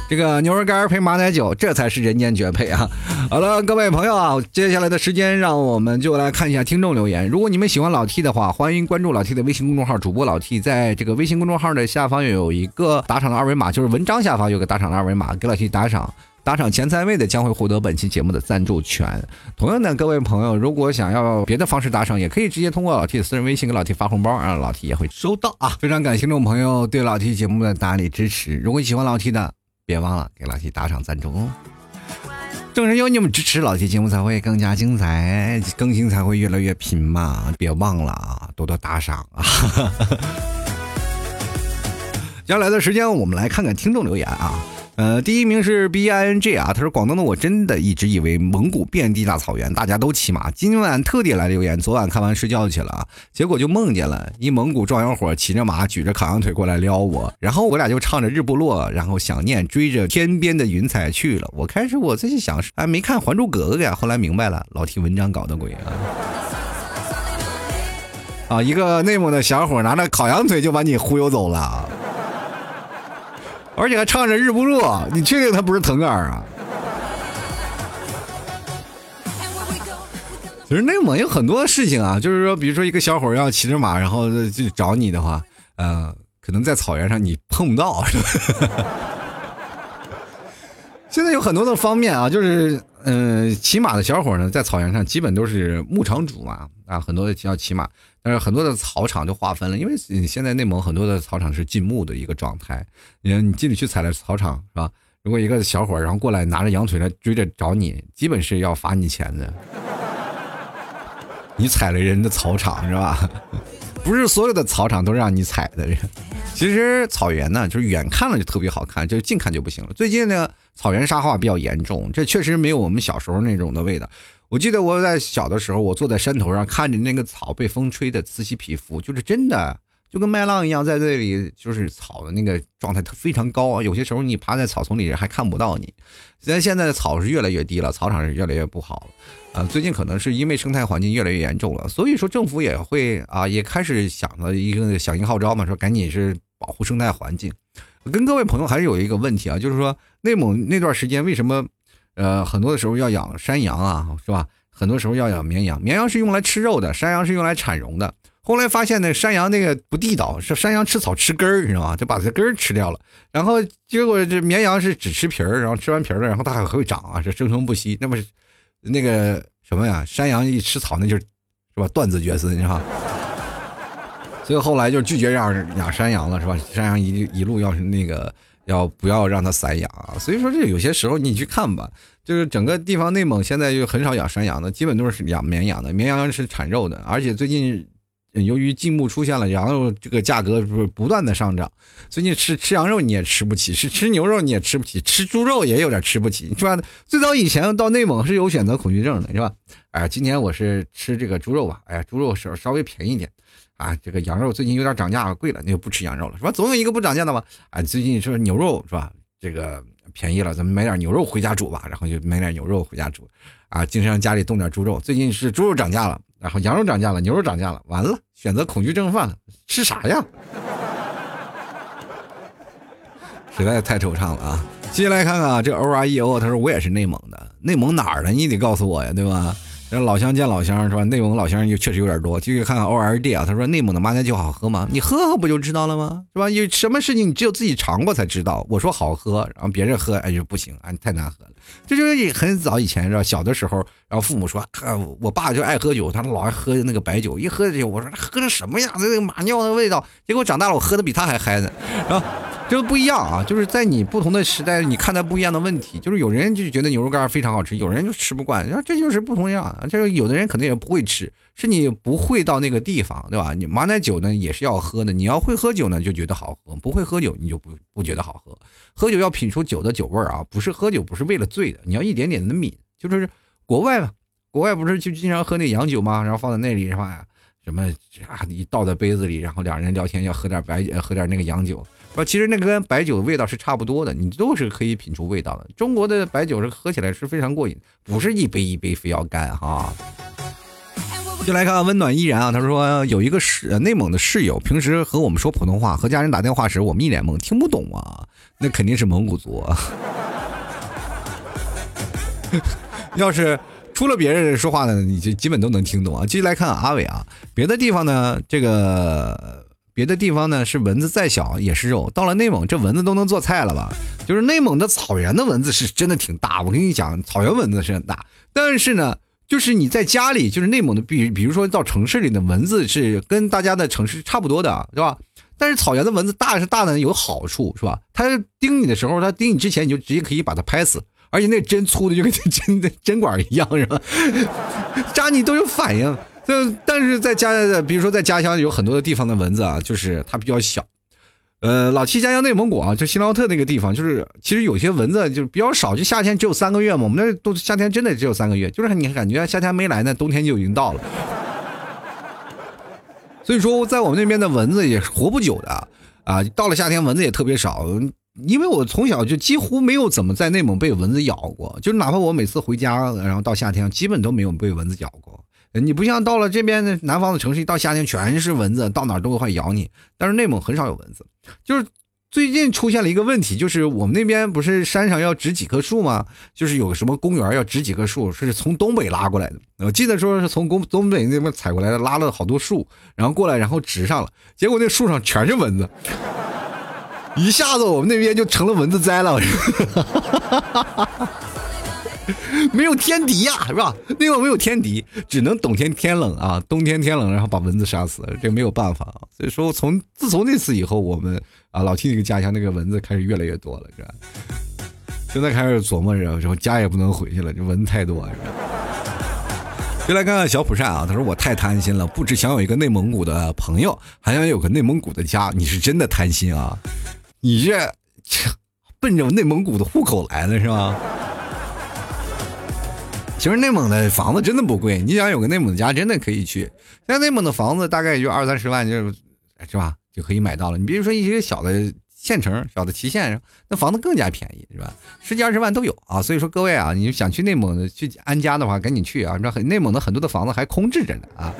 [SPEAKER 1] 这个牛肉干配马奶酒，这才是人间绝配啊！好了，各位朋友啊，接下来的时间，让我们就来看一下听众留言。如果你们喜欢老 T 的话，欢迎关注老 T 的微信公众号，主播老 T，在这个微信公众号的下方有一个打赏的二维码，就是文章下方有个打赏的二维码，给老 T 打赏，打赏前三位的将会获得本期节目的赞助权。同样的，各位朋友，如果想要别的方式打赏，也可以直接通过老 T 的私人微信给老 T 发红包，让老 T 也会收到啊！非常感谢听众朋友对老 T 节目的大力支持。如果喜欢老 T 的，别忘了给老 T 打赏赞助哦！正是有你们支持，老七节目才会更加精彩，更新才会越来越频嘛！别忘了啊，多多打赏啊！接下来的时间，我们来看看听众留言啊。呃，第一名是 B I N G 啊，他说广东的我真的一直以为蒙古遍地大草原，大家都骑马。今晚特地来留言，昨晚看完睡觉去了啊，结果就梦见了一蒙古壮阳伙骑着马，举着烤羊腿过来撩我，然后我俩就唱着日不落，然后想念追着天边的云彩去了。我开始我自己想，哎，没看《还珠格格》呀，后来明白了，老提文章搞的鬼啊！啊，一个内蒙的小伙拿着烤羊腿就把你忽悠走了。而且还唱着日不落，你确定他不是腾格尔啊？其实内蒙有很多事情啊，就是说，比如说一个小伙要骑着马，然后就找你的话，呃，可能在草原上你碰不到。现在有很多的方面啊，就是嗯，骑马的小伙呢，在草原上基本都是牧场主嘛，啊，很多要骑马。但是很多的草场就划分了，因为你现在内蒙很多的草场是禁牧的一个状态。你你进去去踩了草场是吧？如果一个小伙然后过来拿着羊腿来追着找你，基本是要罚你钱的。你踩了人的草场是吧？不是所有的草场都让你踩的。其实草原呢，就是远看了就特别好看，就是近看就不行了。最近呢，草原沙化比较严重，这确实没有我们小时候那种的味道。我记得我在小的时候，我坐在山头上看着那个草被风吹的此起彼伏，就是真的就跟麦浪一样，在这里就是草的那个状态它非常高啊，有些时候你趴在草丛里还看不到你。虽然现在的草是越来越低了，草场是越来越不好了。啊，最近可能是因为生态环境越来越严重了，所以说政府也会啊也开始想了一个响应号召嘛，说赶紧是保护生态环境。跟各位朋友还是有一个问题啊，就是说内蒙那段时间为什么？呃，很多的时候要养山羊啊，是吧？很多时候要养绵羊，绵羊是用来吃肉的，山羊是用来产绒的。后来发现呢，山羊那个不地道，是山羊吃草吃根儿，你知道吗？就把这根儿吃掉了。然后结果这绵羊是只吃皮儿，然后吃完皮儿了，然后它还会长啊，是生生不息。那么那个什么呀，山羊一吃草，那就是是吧？断子绝孙，是吧？所以后来就拒绝养养山羊了，是吧？山羊一一路要是那个。要不要让它散养啊？所以说这有些时候你去看吧，就是整个地方内蒙现在就很少养山羊的，基本都是养绵羊的。绵羊是产肉的，而且最近由于禁牧出现了，羊肉这个价格不是不断的上涨。最近吃吃羊肉你也吃不起，是吃牛肉你也吃不起，吃猪肉也有点吃不起，是吧？最早以前到内蒙是有选择恐惧症的，是吧？哎，今年我是吃这个猪肉吧，哎呀，猪肉稍稍微便宜点。啊，这个羊肉最近有点涨价，贵了，那就不吃羊肉了，是吧？总有一个不涨价的嘛。啊，最近说牛肉是吧？这个便宜了，咱们买点牛肉回家煮吧。然后就买点牛肉回家煮。啊，经常家里冻点猪肉。最近是猪肉涨价了，然后羊肉涨价了，牛肉涨价了，完了，选择恐惧症犯了，吃啥呀？实在太惆怅了啊！接下来看看啊，这 O R E O，他说我也是内蒙的，内蒙哪儿的？你得告诉我呀，对吧？这老乡见老乡是吧？内蒙老乡就确实有点多。继续看看 O R D 啊，他说内蒙的马奶酒好喝吗？你喝喝不就知道了吗？是吧？有什么事情你只有自己尝过才知道。我说好喝，然后别人喝哎就不行，哎太难喝了。这就是很早以前是吧？小的时候，然后父母说，我爸就爱喝酒，他老爱喝那个白酒，一喝酒我说喝的什么呀？那个马尿的味道。结果长大了我喝的比他还嗨呢，然后。这个不一样啊，就是在你不同的时代，你看待不一样的问题。就是有人就觉得牛肉干非常好吃，有人就吃不惯，然后这就是不同样。这个有的人可能也不会吃，是你不会到那个地方，对吧？你马奶酒呢也是要喝的，你要会喝酒呢就觉得好喝，不会喝酒你就不不觉得好喝。喝酒要品出酒的酒味儿啊，不是喝酒不是为了醉的，你要一点点的抿。就是国外嘛，国外不是就经常喝那洋酒吗？然后放在那里是吧？什么啊？你倒在杯子里，然后两人聊天要喝点白，喝点那个洋酒。啊，其实那个跟白酒的味道是差不多的，你都是可以品出味道的。中国的白酒是喝起来是非常过瘾，不是一杯一杯非要干哈。就来看温暖依然啊，他说有一个室内蒙的室友，平时和我们说普通话，和家人打电话时，我们一脸懵，听不懂啊。那肯定是蒙古族。啊 要是除了别人说话呢，你就基本都能听懂啊。继续来看阿伟啊，别的地方呢，这个。别的地方呢是蚊子再小也是肉，到了内蒙这蚊子都能做菜了吧？就是内蒙的草原的蚊子是真的挺大，我跟你讲，草原蚊子是很大。但是呢，就是你在家里，就是内蒙的，比比如说到城市里的蚊子是跟大家的城市差不多的，是吧？但是草原的蚊子大是大的有好处，是吧？它叮你的时候，它叮你之前你就直接可以把它拍死，而且那针粗的就跟针的针管一样，是吧？扎你都有反应。但但是在家，比如说在家乡有很多的地方的蚊子啊，就是它比较小。呃，老七家乡内蒙古啊，就新劳特那个地方，就是其实有些蚊子就是比较少，就夏天只有三个月嘛。我们那都夏天真的只有三个月，就是你感觉夏天没来呢，冬天就已经到了。所以说，在我们那边的蚊子也活不久的啊。到了夏天，蚊子也特别少，因为我从小就几乎没有怎么在内蒙被蚊子咬过，就是哪怕我每次回家，然后到夏天，基本都没有被蚊子咬过。你不像到了这边的南方的城市，一到夏天全是蚊子，到哪都会咬你。但是内蒙很少有蚊子，就是最近出现了一个问题，就是我们那边不是山上要植几棵树吗？就是有什么公园要植几棵树，是从东北拉过来的。我记得说是从东东北那边采过来的，拉了好多树，然后过来，然后植上了。结果那树上全是蚊子，一下子我们那边就成了蚊子灾了。没有天敌呀，是吧？那个没有天敌，只能冬天天冷啊，冬天天冷，然后把蚊子杀死，这没有办法啊。所以说，从自从那次以后，我们啊老七那个家乡那个蚊子开始越来越多了，是吧？现在开始琢磨着，说家也不能回去了，这蚊子太多，是吧？就来看看小蒲扇啊，他说我太贪心了，不只想有一个内蒙古的朋友，还想有个内蒙古的家。你是真的贪心啊？你这奔着内蒙古的户口来了是吧？其实内蒙的房子真的不贵，你想有个内蒙的家，真的可以去。现在内蒙的房子大概也就二三十万，就是是吧，就可以买到了。你比如说一些小的县城、小的旗县，那房子更加便宜，是吧？十几二十万都有啊。所以说各位啊，你想去内蒙的去安家的话，赶紧去啊！你知道内蒙的很多的房子还空置着呢啊。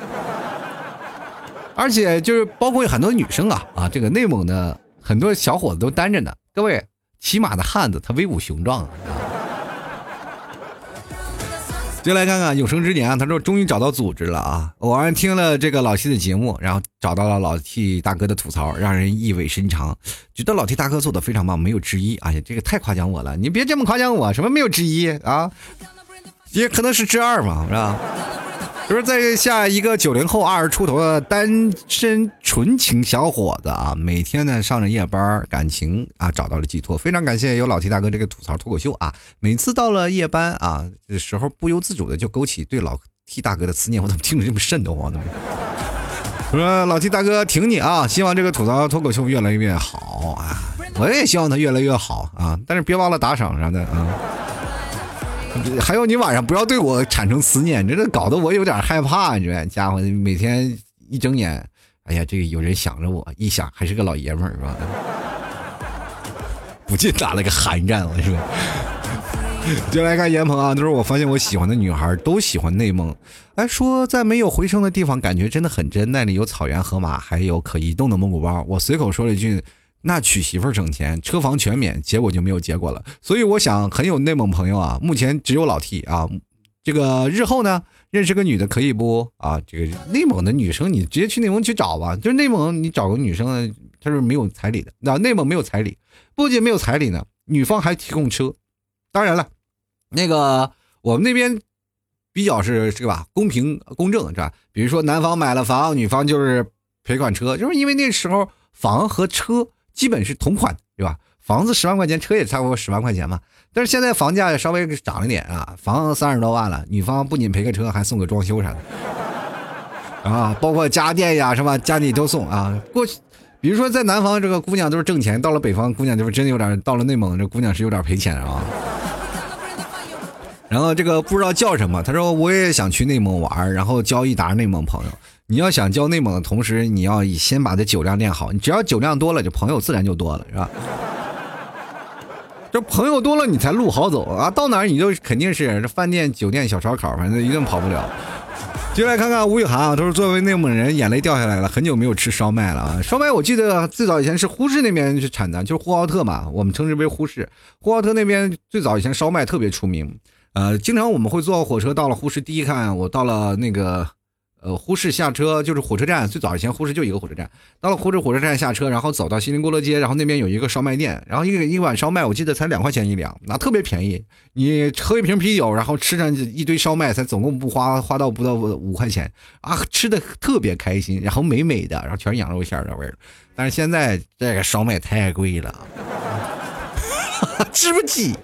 [SPEAKER 1] 而且就是包括很多女生啊啊，这个内蒙的很多小伙子都单着呢。各位，骑马的汉子他威武雄壮啊。就来看看有生之年啊，他说终于找到组织了啊！偶然听了这个老 T 的节目，然后找到了老 T 大哥的吐槽，让人意味深长，觉得老 T 大哥做的非常棒，没有之一。哎呀，这个太夸奖我了，你别这么夸奖我，什么没有之一啊？也可能是之二嘛，是吧？就是在下一个九零后二十出头的单身纯情小伙子啊，每天呢上着夜班，感情啊找到了寄托。非常感谢有老 T 大哥这个吐槽脱口秀啊，每次到了夜班啊的时候，不由自主的就勾起对老 T 大哥的思念。我怎么听着这么瘆得慌呢？说老 T 大哥挺你啊，希望这个吐槽脱口秀越来越好啊，我也希望他越来越好啊，但是别忘了打赏啥的啊。还有你晚上不要对我产生思念，真的搞得我有点害怕。你这家伙每天一睁眼，哎呀，这个有人想着我，一想还是个老爷们儿是吧？不禁打了个寒战，我是吧？就来看严鹏啊，他说我发现我喜欢的女孩都喜欢内蒙，哎，说在没有回声的地方，感觉真的很真，那里有草原、河马，还有可移动的蒙古包。我随口说了一句。那娶媳妇儿省钱，车房全免，结果就没有结果了。所以我想，很有内蒙朋友啊，目前只有老 T 啊。这个日后呢，认识个女的可以不啊？这个内蒙的女生，你直接去内蒙去找吧。就是内蒙，你找个女生，她是没有彩礼的。那内蒙没有彩礼，不仅没有彩礼呢，女方还提供车。当然了，那个我们那边比较是是吧，公平公正是吧？比如说男方买了房，女方就是赔款车，就是因为那时候房和车。基本是同款，对吧？房子十万块钱，车也差不多十万块钱嘛。但是现在房价稍微涨了点啊，房子三十多万了，女方不仅赔个车，还送个装修啥的，啊，包括家电呀，是吧？家里都送啊。过去，比如说在南方这个姑娘都是挣钱，到了北方姑娘就是真有点，到了内蒙这姑娘是有点赔钱啊。然后这个不知道叫什么，他说我也想去内蒙玩，然后交一沓内蒙朋友。你要想交内蒙的同时，你要先把这酒量练好。你只要酒量多了，就朋友自然就多了，是吧？这朋友多了，你才路好走啊！到哪儿你都肯定是这饭店、酒店、小烧烤，反正一定跑不了。就来看看吴雨涵啊，他说作为内蒙人，眼泪掉下来了，很久没有吃烧麦了啊！烧麦我记得最早以前是呼市那边去产的，就是呼和浩特嘛，我们称之为呼市。呼和浩特那边最早以前烧麦特别出名，呃，经常我们会坐火车到了呼市，第一看我到了那个。呃，呼市下车就是火车站，最早以前呼市就一个火车站。到了呼市火车站下车，然后走到锡林郭勒街，然后那边有一个烧麦店，然后一个一碗烧麦，我记得才两块钱一两，那特别便宜。你喝一瓶啤酒，然后吃上一堆烧麦，才总共不花花到不到五块钱啊，吃的特别开心，然后美美的，然后全是羊肉馅的味儿。但是现在这个烧麦太贵了。吃不起。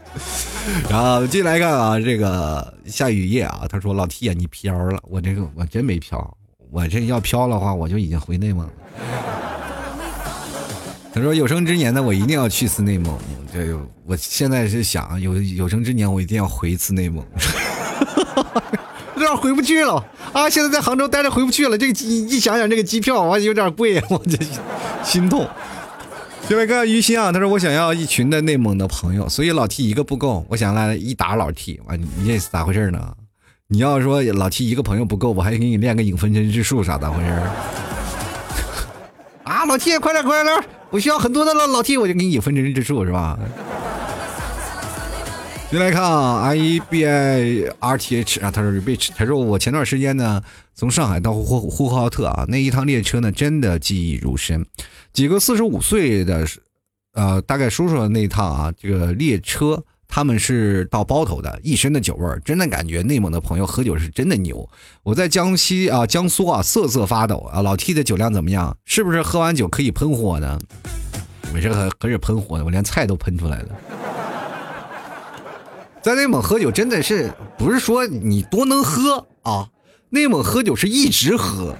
[SPEAKER 1] 然后进来看啊，这个下雨夜啊，他说老 T 啊，你飘了，我这个我真没飘，我这要飘的话，我就已经回内蒙了。他说有生之年呢，我一定要去一次内蒙。这我现在是想有有生之年，我一定要回一次内蒙。有点回不去了啊！现在在杭州待着回不去了。这个机一想想这个机票，我有点贵，我这心痛。下来看于心啊，他说我想要一群的内蒙的朋友，所以老 T 一个不够，我想来一打老 T。完，你这是咋回事呢？你要说老 T 一个朋友不够，我还给你练个影分身之术，啥咋回事？啊，老 T 快点快点，我需要很多的老老 T，我就给你影分身之术，是吧？进来看啊，I E B I R T H 啊，他说 Rich，他说我前段时间呢，从上海到呼呼和浩特啊，那一趟列车呢，真的记忆如深。几个四十五岁的，呃，大概叔叔的那一趟啊，这个列车他们是到包头的，一身的酒味儿，真的感觉内蒙的朋友喝酒是真的牛。我在江西啊，江苏啊，瑟瑟发抖啊。老 T 的酒量怎么样？是不是喝完酒可以喷火呢？我这个可是喷火的，我连菜都喷出来了。在内蒙喝酒真的是不是说你多能喝啊？内蒙喝酒是一直喝，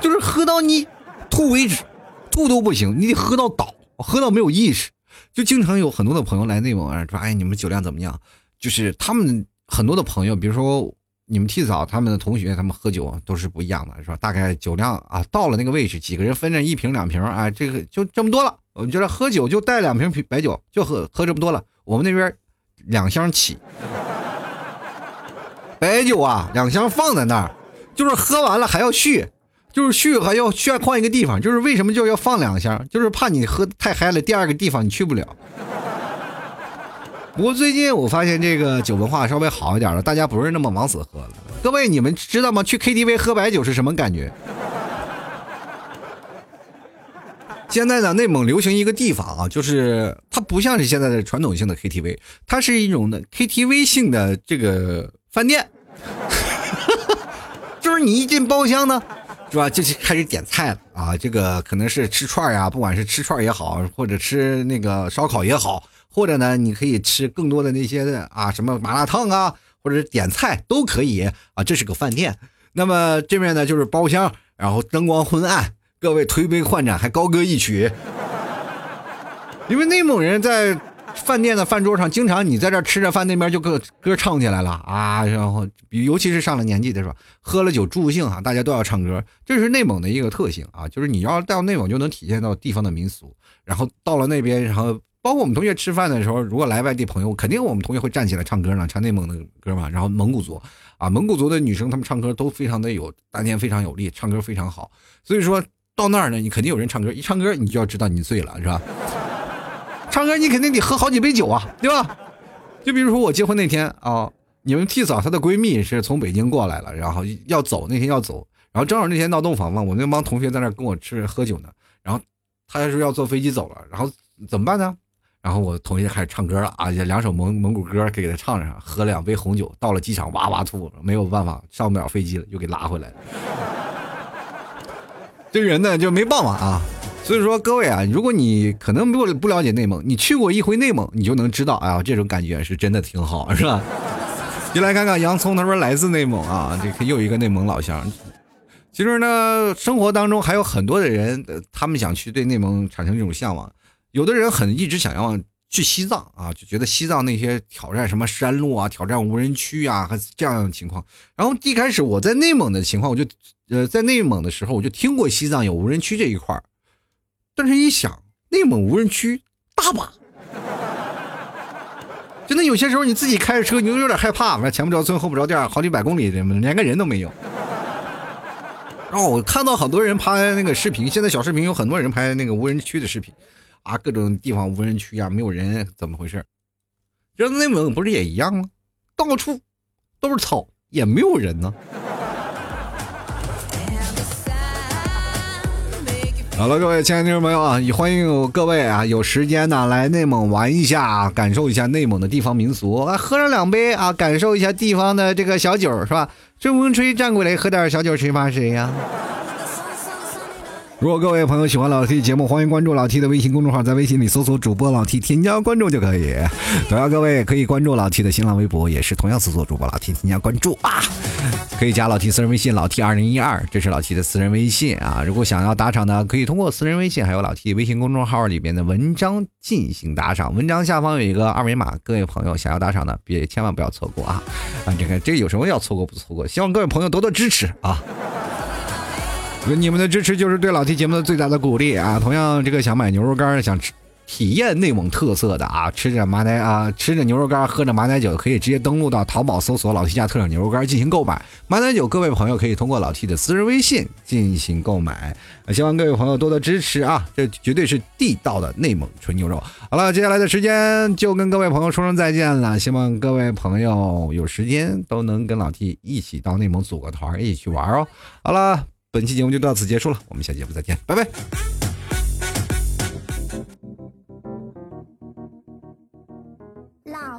[SPEAKER 1] 就是喝到你吐为止，吐都不行，你得喝到倒，喝到没有意识。就经常有很多的朋友来内蒙啊，说哎你们酒量怎么样？就是他们很多的朋友，比如说你们替嫂他们的同学，他们喝酒都是不一样的，是吧？大概酒量啊到了那个位置，几个人分着一瓶两瓶啊，这个就这么多了。我们觉得喝酒就带两瓶白酒，就喝喝这么多了。我们那边。两箱起，白酒啊，两箱放在那儿，就是喝完了还要续，就是续还要需要换一个地方，就是为什么就要放两箱，就是怕你喝太嗨了，第二个地方你去不了。不过最近我发现这个酒文化稍微好一点了，大家不是那么往死喝了。各位你们知道吗？去 KTV 喝白酒是什么感觉？现在呢，内蒙流行一个地方啊，就是它不像是现在的传统性的 KTV，它是一种的 KTV 性的这个饭店，就是你一进包厢呢，是吧，就是开始点菜了啊，这个可能是吃串呀，不管是吃串也好，或者吃那个烧烤也好，或者呢，你可以吃更多的那些的啊，什么麻辣烫啊，或者是点菜都可以啊，这是个饭店。那么这边呢就是包厢，然后灯光昏暗。各位推杯换盏，还高歌一曲，因为内蒙人在饭店的饭桌上，经常你在这吃着饭，那边就歌歌唱起来了啊，然后尤其是上了年纪的是吧，喝了酒助兴啊，大家都要唱歌，这是内蒙的一个特性啊，就是你要到内蒙就能体现到地方的民俗，然后到了那边，然后包括我们同学吃饭的时候，如果来外地朋友，肯定我们同学会站起来唱歌呢，唱内蒙的歌嘛，然后蒙古族啊，蒙古族的女生她们唱歌都非常的有丹田，非常有力，唱歌非常好，所以说。到那儿呢，你肯定有人唱歌，一唱歌你就要知道你醉了，是吧？唱歌你肯定得喝好几杯酒啊，对吧？就比如说我结婚那天啊，你们替嫂她的闺蜜是从北京过来了，然后要走那天要走，然后正好那天闹洞房嘛，我那帮同学在那跟我吃喝酒呢，然后他说要坐飞机走了，然后怎么办呢？然后我同学开始唱歌了啊，两首蒙蒙古歌给他唱上，喝两杯红酒，到了机场哇哇吐，没有办法上不了飞机了，又给拉回来了。这人呢就没办法啊，所以说各位啊，如果你可能不不了解内蒙，你去过一回内蒙，你就能知道，哎呀，这种感觉是真的挺好，是吧？就来看看洋葱，他说来自内蒙啊，这又一个内蒙老乡。其实呢，生活当中还有很多的人，他们想去对内蒙产生这种向往。有的人很一直想要去西藏啊，就觉得西藏那些挑战什么山路啊，挑战无人区啊，和这样的情况。然后一开始我在内蒙的情况，我就。呃，在内蒙的时候，我就听过西藏有无人区这一块儿，但是一想，内蒙无人区大把，真的有些时候你自己开着车，你都有点害怕，前不着村后不着店，好几百公里，连个人都没有。然后我看到很多人拍那个视频，现在小视频有很多人拍那个无人区的视频，啊，各种地方无人区啊，没有人，怎么回事？这内蒙不是也一样吗？到处都是草，也没有人呢。好了，各位亲爱的听众朋友啊，也欢迎各位啊，有时间呢来内蒙玩一下，感受一下内蒙的地方民俗啊，喝上两杯啊，感受一下地方的这个小酒是吧？春风吹，站过来，喝点小酒，谁怕谁呀？如果各位朋友喜欢老 T 节目，欢迎关注老 T 的微信公众号，在微信里搜索主播老 T，添加关注就可以。同样，各位可以关注老 T 的新浪微博，也是同样搜索主播老 T，添加关注啊。可以加老 T 私人微信老 T 二零一二，这是老 T 的私人微信啊。如果想要打赏呢，可以通过私人微信还有老 T 微信公众号里边的文章进行打赏。文章下方有一个二维码，各位朋友想要打赏的，别千万不要错过啊！啊，这个这有什么要错过不错过？希望各位朋友多多支持啊！你们的支持就是对老 T 节目的最大的鼓励啊！同样，这个想买牛肉干，想吃体验内蒙特色的啊，吃着马奶啊，吃着牛肉干，喝着马奶酒，可以直接登录到淘宝搜索“老 T 家特产牛肉干”进行购买。马奶酒，各位朋友可以通过老 T 的私人微信进行购买。希望各位朋友多多支持啊！这绝对是地道的内蒙纯牛肉。好了，接下来的时间就跟各位朋友说声再见了。希望各位朋友有时间都能跟老 T 一起到内蒙组个团，一起去玩哦。好了。本期节目就到此结束了，我们下期节目再见，拜拜。